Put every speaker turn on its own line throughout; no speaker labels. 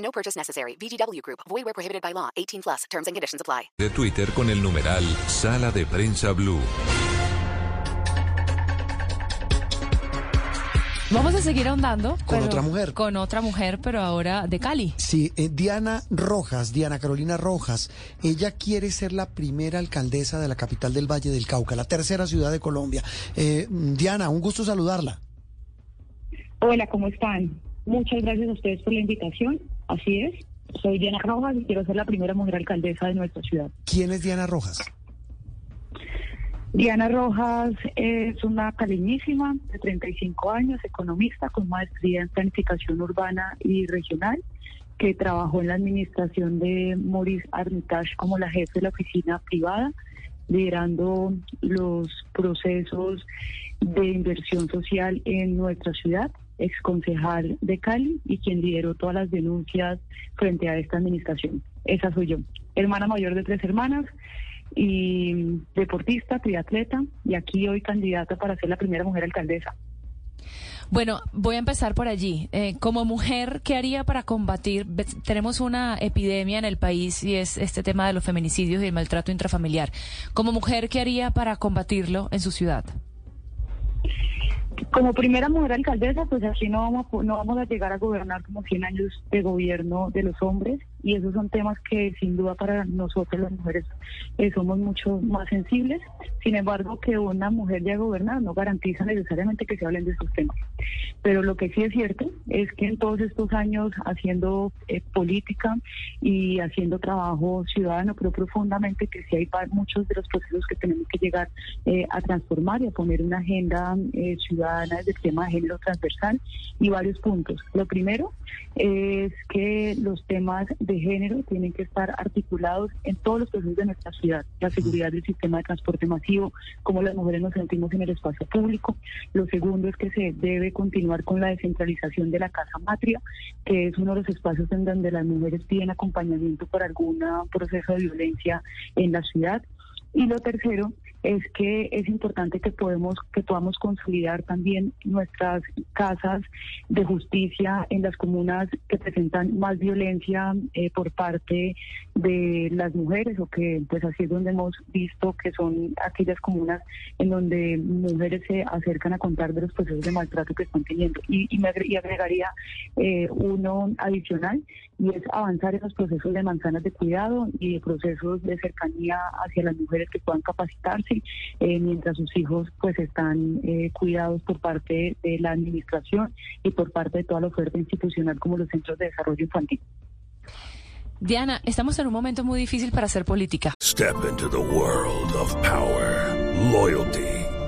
No purchase necessary. VGW Group. Void where prohibited by law. 18 plus. Terms and conditions apply.
de Twitter con el numeral Sala de Prensa Blue.
Vamos a seguir ahondando.
Con
pero-
otra mujer.
Con otra mujer, pero ahora de Cali.
Sí, eh, Diana Rojas, Diana Carolina Rojas, ella quiere ser la primera alcaldesa de la capital del Valle del Cauca, la tercera ciudad de Colombia. Eh, Diana, un gusto saludarla.
Hola, ¿cómo están? Muchas gracias a ustedes por la invitación. Así es. Soy Diana Rojas y quiero ser la primera mujer alcaldesa de nuestra ciudad.
¿Quién es Diana Rojas?
Diana Rojas es una caleñísima de 35 años, economista con maestría en planificación urbana y regional, que trabajó en la administración de Maurice Armitage como la jefe de la oficina privada, liderando los procesos de inversión social en nuestra ciudad, exconcejal de Cali y quien lideró todas las denuncias frente a esta administración. Esa soy yo, hermana mayor de tres hermanas y deportista, triatleta y aquí hoy candidata para ser la primera mujer alcaldesa.
Bueno, voy a empezar por allí. Eh, como mujer, ¿qué haría para combatir? Tenemos una epidemia en el país y es este tema de los feminicidios y el maltrato intrafamiliar. Como mujer, ¿qué haría para combatirlo en su ciudad?
Como primera mujer alcaldesa, pues aquí no vamos, no vamos a llegar a gobernar como 100 años de gobierno de los hombres y esos son temas que sin duda para nosotros las mujeres eh, somos mucho más sensibles. Sin embargo, que una mujer ya gobernar no garantiza necesariamente que se hablen de esos temas. Pero lo que sí es cierto es que en todos estos años haciendo eh, política y haciendo trabajo ciudadano, creo profundamente que sí hay muchos de los procesos que tenemos que llegar eh, a transformar y a poner una agenda eh, ciudadana desde el tema de género transversal y varios puntos. Lo primero es que los temas de género tienen que estar articulados en todos los procesos de nuestra ciudad. La seguridad del sistema de transporte masivo, cómo las mujeres nos sentimos en el espacio público. Lo segundo es que se debe continuar con la descentralización de la casa matria, que es uno de los espacios en donde las mujeres piden acompañamiento por algún proceso de violencia en la ciudad. Y lo tercero es que es importante que podemos que podamos consolidar también nuestras casas de justicia en las comunas que presentan más violencia eh, por parte de las mujeres o que pues así es donde hemos visto que son aquellas comunas en donde mujeres se acercan a contar de los procesos de maltrato que están teniendo. Y, y me y agregaría eh, uno adicional y es avanzar en los procesos de manzanas de cuidado y de procesos de cercanía hacia las mujeres que puedan capacitarse eh, mientras sus hijos pues están eh, cuidados por parte de la administración y por parte de toda la oferta institucional como los centros de desarrollo infantil.
Diana, estamos en un momento muy difícil para hacer política.
Step into the world of power, loyalty,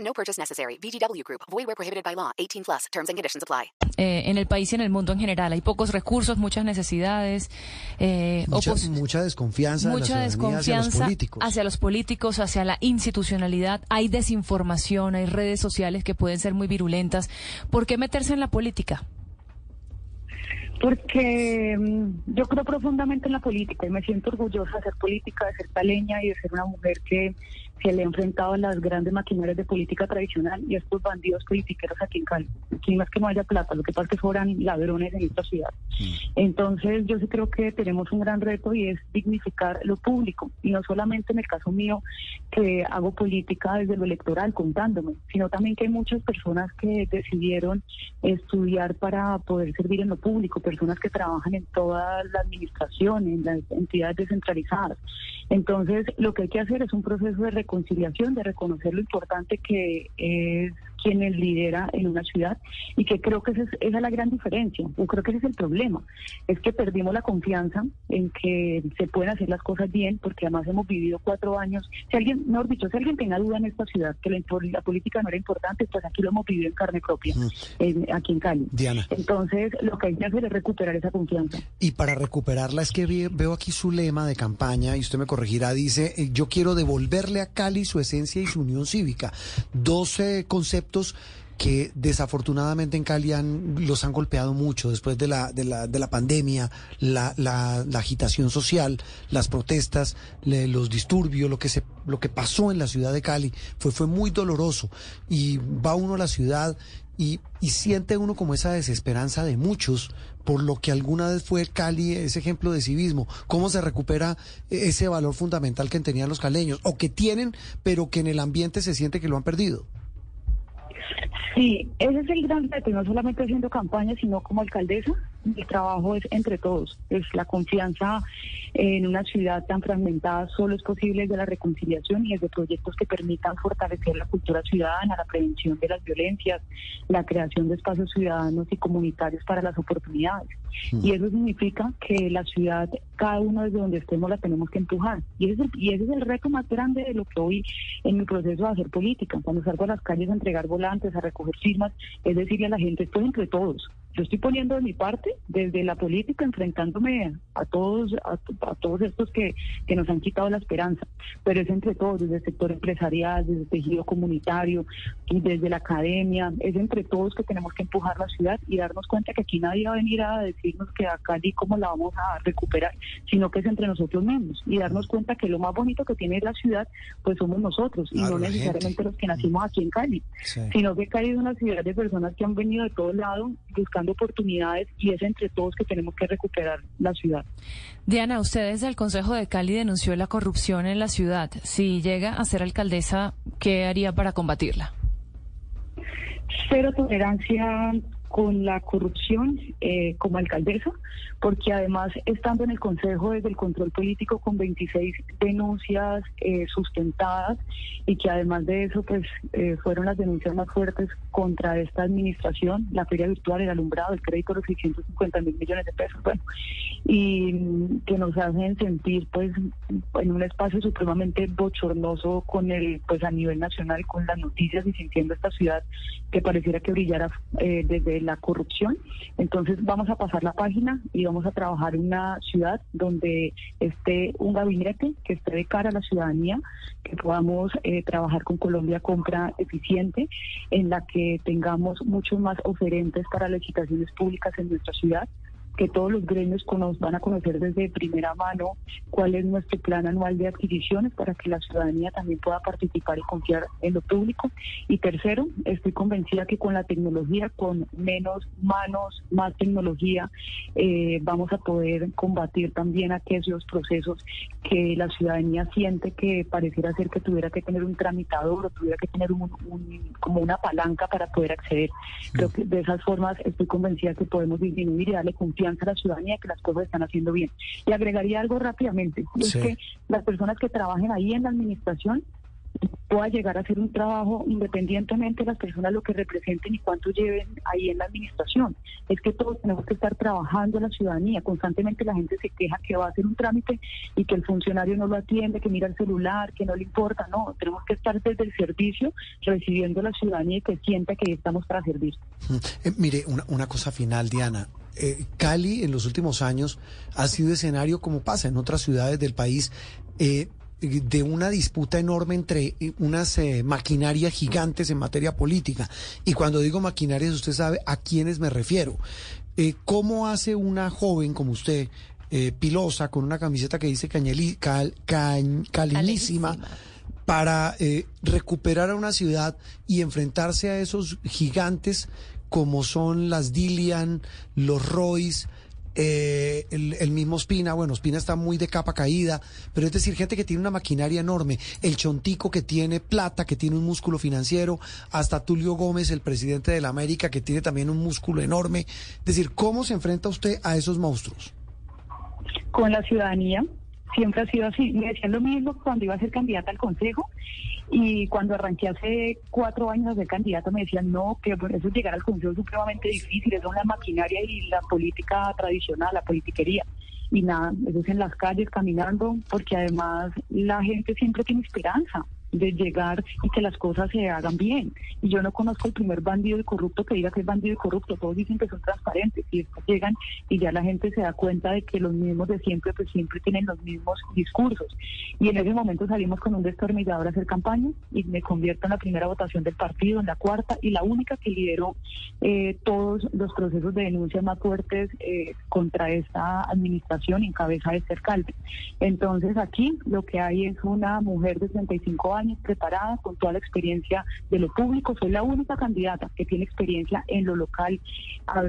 No purchase necessary. VGW Group. Void where prohibited by law. 18 plus. Terms and conditions apply.
Eh, en el país y en el mundo en general hay pocos recursos, muchas necesidades, eh,
Mucha,
opos-
mucha desconfianza de
mucha
la ciudadanía hacia los
desconfianza
políticos.
hacia los políticos, hacia la institucionalidad. Hay desinformación, hay redes sociales que pueden ser muy virulentas. ¿Por qué meterse en la política?
Porque mm, yo creo profundamente en la política y me siento orgullosa de ser política, de ser caleña y de ser una mujer que se le ha enfrentado a las grandes maquinarias de política tradicional y a estos bandidos politiqueros aquí en Cali. Aquí no es que no haya plata, lo que pasa es que sobran ladrones en esta ciudad. Entonces yo sí creo que tenemos un gran reto y es dignificar lo público. Y no solamente en el caso mío, que hago política desde lo electoral contándome, sino también que hay muchas personas que decidieron estudiar para poder servir en lo público, personas que trabajan en toda la administración, en las entidades descentralizadas. Entonces lo que hay que hacer es un proceso de reconciliación, de reconocer lo importante que es quienes lidera en una ciudad y que creo que esa es, esa es la gran diferencia. Yo creo que ese es el problema, es que perdimos la confianza en que se pueden hacer las cosas bien porque además hemos vivido cuatro años. Si alguien, mejor dicho, si alguien tenga duda en esta ciudad que la, la política no era importante, pues aquí lo hemos vivido en carne propia, en- aquí en Cali.
Diana.
Entonces lo que hay que hacer es recuperar esa confianza.
Y para recuperarla es que veo aquí su lema de campaña, y usted me corregirá, dice, yo quiero devolverle a Cali su esencia y su unión cívica. Dos eh, que desafortunadamente en Cali han, los han golpeado mucho después de la, de la, de la pandemia, la, la, la agitación social, las protestas, le- los disturbios, lo que, se, lo que pasó en la ciudad de Cali fue, fue muy doloroso. Y va uno a la ciudad y, y siente uno como esa desesperanza de muchos por lo que alguna vez fue Cali, ese ejemplo de civismo. ¿Cómo se recupera ese valor fundamental que tenían los caleños o que tienen, pero que en el ambiente se siente que lo han perdido?
Sí, ese es el gran reto, no solamente haciendo campaña, sino como alcaldesa. El trabajo es entre todos. Es la confianza en una ciudad tan fragmentada solo es posible desde la reconciliación y desde proyectos que permitan fortalecer la cultura ciudadana, la prevención de las violencias, la creación de espacios ciudadanos y comunitarios para las oportunidades. Y eso significa que la ciudad, cada uno desde donde estemos, la tenemos que empujar. Y ese, es el, y ese es el reto más grande de lo que hoy en mi proceso de hacer política. Cuando salgo a las calles a entregar volantes, a recoger firmas, es decirle a la gente, esto es entre todos. Yo estoy poniendo de mi parte desde la política, enfrentándome a todos, a, a todos estos que, que nos han quitado la esperanza, pero es entre todos, desde el sector empresarial, desde el tejido comunitario, y desde la academia, es entre todos que tenemos que empujar la ciudad y darnos cuenta que aquí nadie va a venir a decirnos que a Cali cómo la vamos a recuperar, sino que es entre nosotros mismos y darnos cuenta que lo más bonito que tiene la ciudad, pues somos nosotros y
Claro,
no
la
necesariamente
gente.
los que nacimos aquí en Cali
Sí.
sino que Cali es una ciudad de personas que han venido de todos lados buscando oportunidades y es entre todos que tenemos que recuperar la ciudad.
Diana, usted desde el Consejo de Cali denunció la corrupción en la ciudad. Si llega a ser alcaldesa, ¿qué haría para combatirla?
Cero tolerancia con la corrupción eh, como alcaldesa, porque además estando en el Consejo desde el control político con 26 denuncias eh, sustentadas y que además de eso pues eh, fueron las denuncias más fuertes contra esta administración, la feria virtual, el alumbrado, el crédito de los 650 mil millones de pesos, bueno, y que nos hacen sentir pues en un espacio supremamente bochornoso con el pues a nivel nacional con las noticias y sintiendo esta ciudad que pareciera que brillara eh, la corrupción. Entonces vamos a pasar la página y vamos a trabajar en una ciudad donde esté un gabinete que esté de cara a la ciudadanía, que podamos eh, trabajar con Colombia Compra eficiente, en la que tengamos muchos más oferentes para licitaciones públicas en nuestra ciudad que todos los gremios van a conocer desde primera mano cuál es nuestro plan anual de adquisiciones para que la ciudadanía también pueda participar y confiar en lo público. Y tercero, estoy convencida que con la tecnología, con menos manos, más tecnología, eh, vamos a poder combatir también aquellos procesos que la ciudadanía siente que pareciera ser que tuviera que tener un tramitador o tuviera que tener un, un- como una palanca para poder acceder. Creo que de esas formas estoy convencida que podemos disminuir y darle confianza a la ciudadanía que las cosas están haciendo bien. Y agregaría algo rápidamente, es
Sí.
que las personas que trabajen ahí en la administración pueda llegar a hacer un trabajo independientemente de las personas lo que representen y cuánto lleven ahí en la administración. Es que todos tenemos que estar trabajando la ciudadanía. Constantemente la gente se queja que va a hacer un trámite y que el funcionario no lo atiende, que mira el celular, que no le importa. No, tenemos que estar desde el servicio recibiendo a la ciudadanía y que sienta que estamos para servir.
Eh, mire, una, una cosa final, Diana. Eh, Cali en los últimos años ha sido escenario, como pasa en otras ciudades del país, eh, de una disputa enorme entre eh, unas eh, maquinarias gigantes en materia política. Y cuando digo maquinarias, usted sabe a quiénes me refiero. Eh, ¿Cómo hace una joven como usted, eh, pilosa, con una camiseta que dice cañeli, cal, cañ- calinísima,
Calinísima.
para eh, recuperar a una ciudad y enfrentarse a esos gigantes como son las Dilian, los Royce, eh, el, el, mismo Spina, bueno, Spina está muy de capa caída, pero es decir, gente que tiene una maquinaria enorme, el Chontico que tiene plata, que tiene un músculo financiero, hasta Tulio Gómez, el presidente de la América, que tiene también un músculo enorme. Es decir, ¿cómo se enfrenta usted a esos monstruos?
Con la ciudadanía, siempre ha sido así. Me decían lo mismo cuando iba a ser candidata al Consejo y cuando arranqué hace cuatro años a ser candidata me decían no, que eso llegar al Consejo es supremamente difícil, eso es la maquinaria y la política tradicional, la politiquería. Y nada, eso es en las calles caminando, porque además la gente siempre tiene esperanza de llegar y que las cosas se hagan bien. Y yo no conozco el primer bandido y corrupto que diga que es bandido y corrupto, todos dicen que son transparentes y después llegan y ya la gente se da cuenta de que los mismos de siempre pues siempre tienen los mismos discursos. Y en ese momento salimos con un destornillador a hacer campaña y me convierto en la primera votación del partido, en la cuarta y la única que lideró eh, todos los procesos de denuncia más fuertes eh, contra esta administración en cabeza de ser Calvi. Entonces aquí lo que hay es una mujer de 35 años años preparada, con toda la experiencia de lo público. Soy la única candidata que tiene experiencia en lo local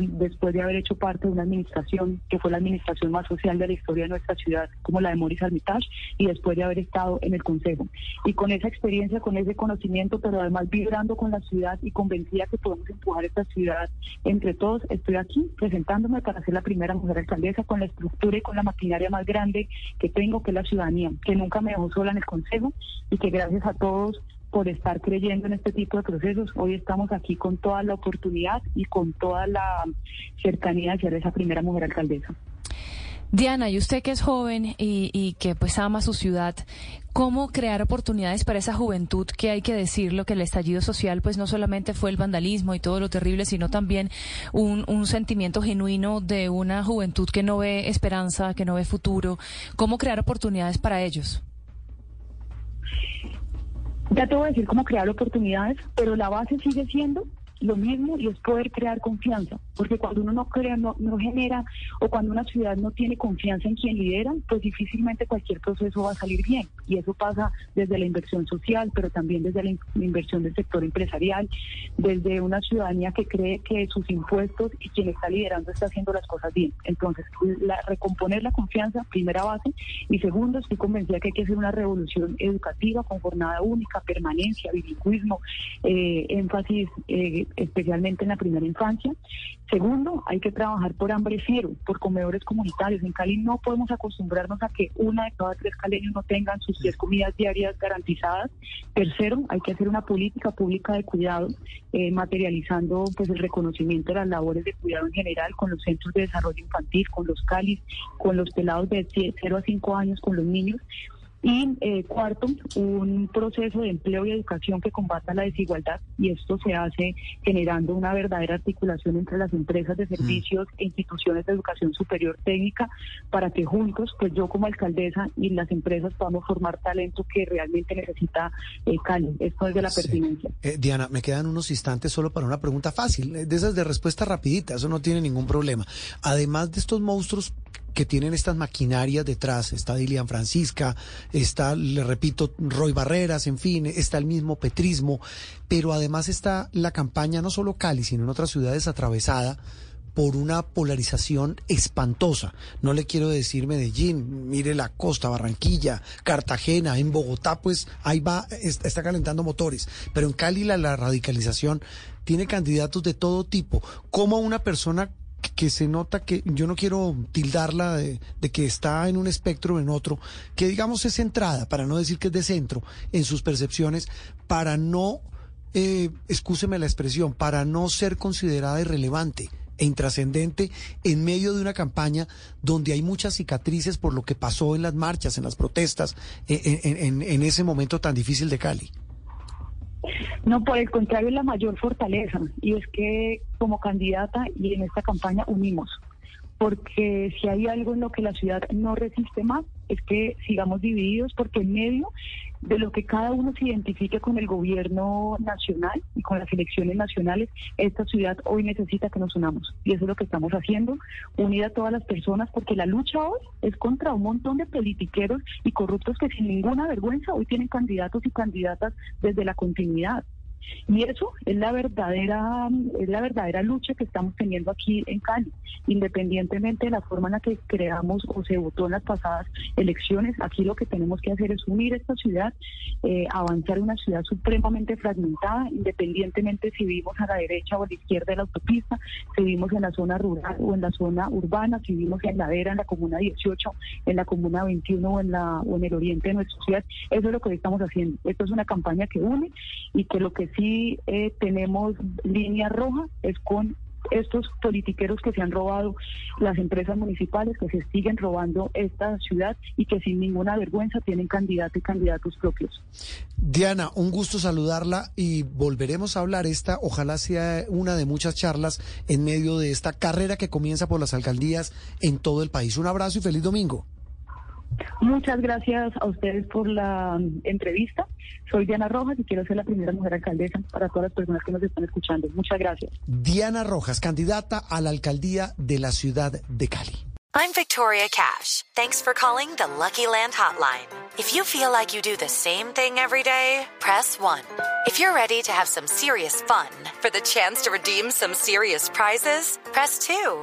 después de haber hecho parte de una administración que fue la administración más social de la historia de nuestra ciudad, como la de Maurice Armitage, y después de haber estado en el Consejo. Y con esa experiencia, con ese conocimiento, pero además vibrando con la ciudad y convencida que podemos empujar esta ciudad entre todos, estoy aquí presentándome para ser la primera mujer alcaldesa con la estructura y con la maquinaria más grande que tengo, que es la ciudadanía, que nunca me dejó sola en el Consejo y que gracias a todos por estar creyendo en este tipo de procesos. Hoy estamos aquí con toda la oportunidad y con toda la cercanía de ser esa primera mujer alcaldesa.
Diana, y usted que es joven y, y, que pues ama su ciudad, ¿cómo crear oportunidades para esa juventud que hay que decirlo, que el estallido social pues no solamente fue el vandalismo y todo lo terrible, sino también un, un sentimiento genuino de una juventud que no ve esperanza, que no ve futuro? ¿Cómo crear oportunidades para ellos?
Ya te voy a decir cómo crear oportunidades, pero la base sigue siendo lo mismo y es poder crear confianza, porque cuando uno no crea, no, no, genera, o cuando una ciudad no tiene confianza en quien lidera, pues difícilmente cualquier proceso va a salir bien. Y eso pasa desde la inversión social, pero también desde la, inversión del sector empresarial, desde una ciudadanía que cree que sus impuestos y quien está liderando está haciendo las cosas bien. Entonces, la, recomponer la confianza, primera base, y segundo, estoy convencida que hay que hacer una revolución educativa con jornada única, permanencia, bilingüismo, eh, énfasis. Eh, especialmente en la primera infancia. Segundo, hay que trabajar por hambre cero, por comedores comunitarios. En Cali no podemos acostumbrarnos a que una de cada tres caleños no tengan sus tres comidas diarias garantizadas. Tercero, hay que hacer una política pública de cuidado, eh, materializando pues el reconocimiento de las labores de cuidado en general con los centros de desarrollo infantil, con los CALIS, con los pelados de 0 a 5 años, con los niños. Y eh, cuarto, un proceso de empleo y educación que combata la desigualdad y esto se hace generando una verdadera articulación entre las empresas de servicios e instituciones de educación superior técnica para que juntos, pues yo como alcaldesa y las empresas podamos formar talento que realmente necesita eh, Cali. Esto es de la pertinencia.
Eh, Diana, me quedan unos instantes solo para una pregunta fácil, de esas de respuesta rapidita, eso no tiene ningún problema. Además de estos monstruos que tienen estas maquinarias detrás. Está Dilian Francisca, está, le repito, Roy Barreras, en fin, está el mismo petrismo, pero además está la campaña no solo Cali, sino en otras ciudades atravesada por una polarización espantosa. No le quiero decir Medellín, mire la costa, Barranquilla, Cartagena, en Bogotá, pues ahí va, está calentando motores. Pero en Cali la, radicalización tiene candidatos de todo tipo. ¿Cómo una persona que se nota que yo no quiero tildarla de, que está en un espectro o en otro, que digamos es centrada, para no decir que es de centro, en sus percepciones, para no, eh, excúseme la expresión, para no ser considerada irrelevante e intrascendente en medio de una campaña donde hay muchas cicatrices por lo que pasó en las marchas, en las protestas, en, en ese momento tan difícil de Cali.
No, por el contrario, es la mayor fortaleza y es que como candidata y en esta campaña unimos, porque si hay algo en lo que la ciudad no resiste más es que sigamos divididos porque en medio de lo que cada uno se identifique con el gobierno nacional y con las elecciones nacionales, esta ciudad hoy necesita que nos unamos. Y eso es lo que estamos haciendo, unir a todas las personas, porque la lucha hoy es contra un montón de politiqueros y corruptos que sin ninguna vergüenza hoy tienen candidatos y candidatas desde la continuidad. Y eso es la verdadera, es la verdadera lucha que estamos teniendo aquí en Cali. Independientemente de la forma en la que creamos o se votó en las pasadas elecciones, aquí lo que tenemos que hacer es unir esta ciudad, eh, avanzar una ciudad supremamente fragmentada, independientemente si vivimos a la derecha o a la izquierda de la autopista, si vivimos en la zona rural o en la zona urbana, si vivimos en la vera, en la comuna 18, en la comuna 21 o en, la, o en el oriente de nuestra ciudad. Eso es lo que estamos haciendo. Esto es una campaña que une y que lo que sí eh, tenemos línea roja es con estos politiqueros que se han robado las empresas municipales, que se siguen robando esta ciudad y que sin ninguna vergüenza tienen candidatos y candidatos propios.
Diana, un gusto saludarla y volveremos a hablar. Esta ojalá sea una de muchas charlas en medio de esta carrera que comienza por las alcaldías en todo el país. Un abrazo y feliz domingo.
Muchas gracias a ustedes por la mm, entrevista. Soy Diana Rojas y quiero ser la primera mujer alcaldesa para todas las personas que nos están escuchando. Muchas gracias.
Diana Rojas, candidata a la alcaldía de la ciudad de Cali.
I'm Victoria Cash. Thanks for calling the Lucky Land Hotline. If you feel like you do the same thing every day, press 1. If you're ready to have some serious fun for the chance to redeem some serious prizes, press 2.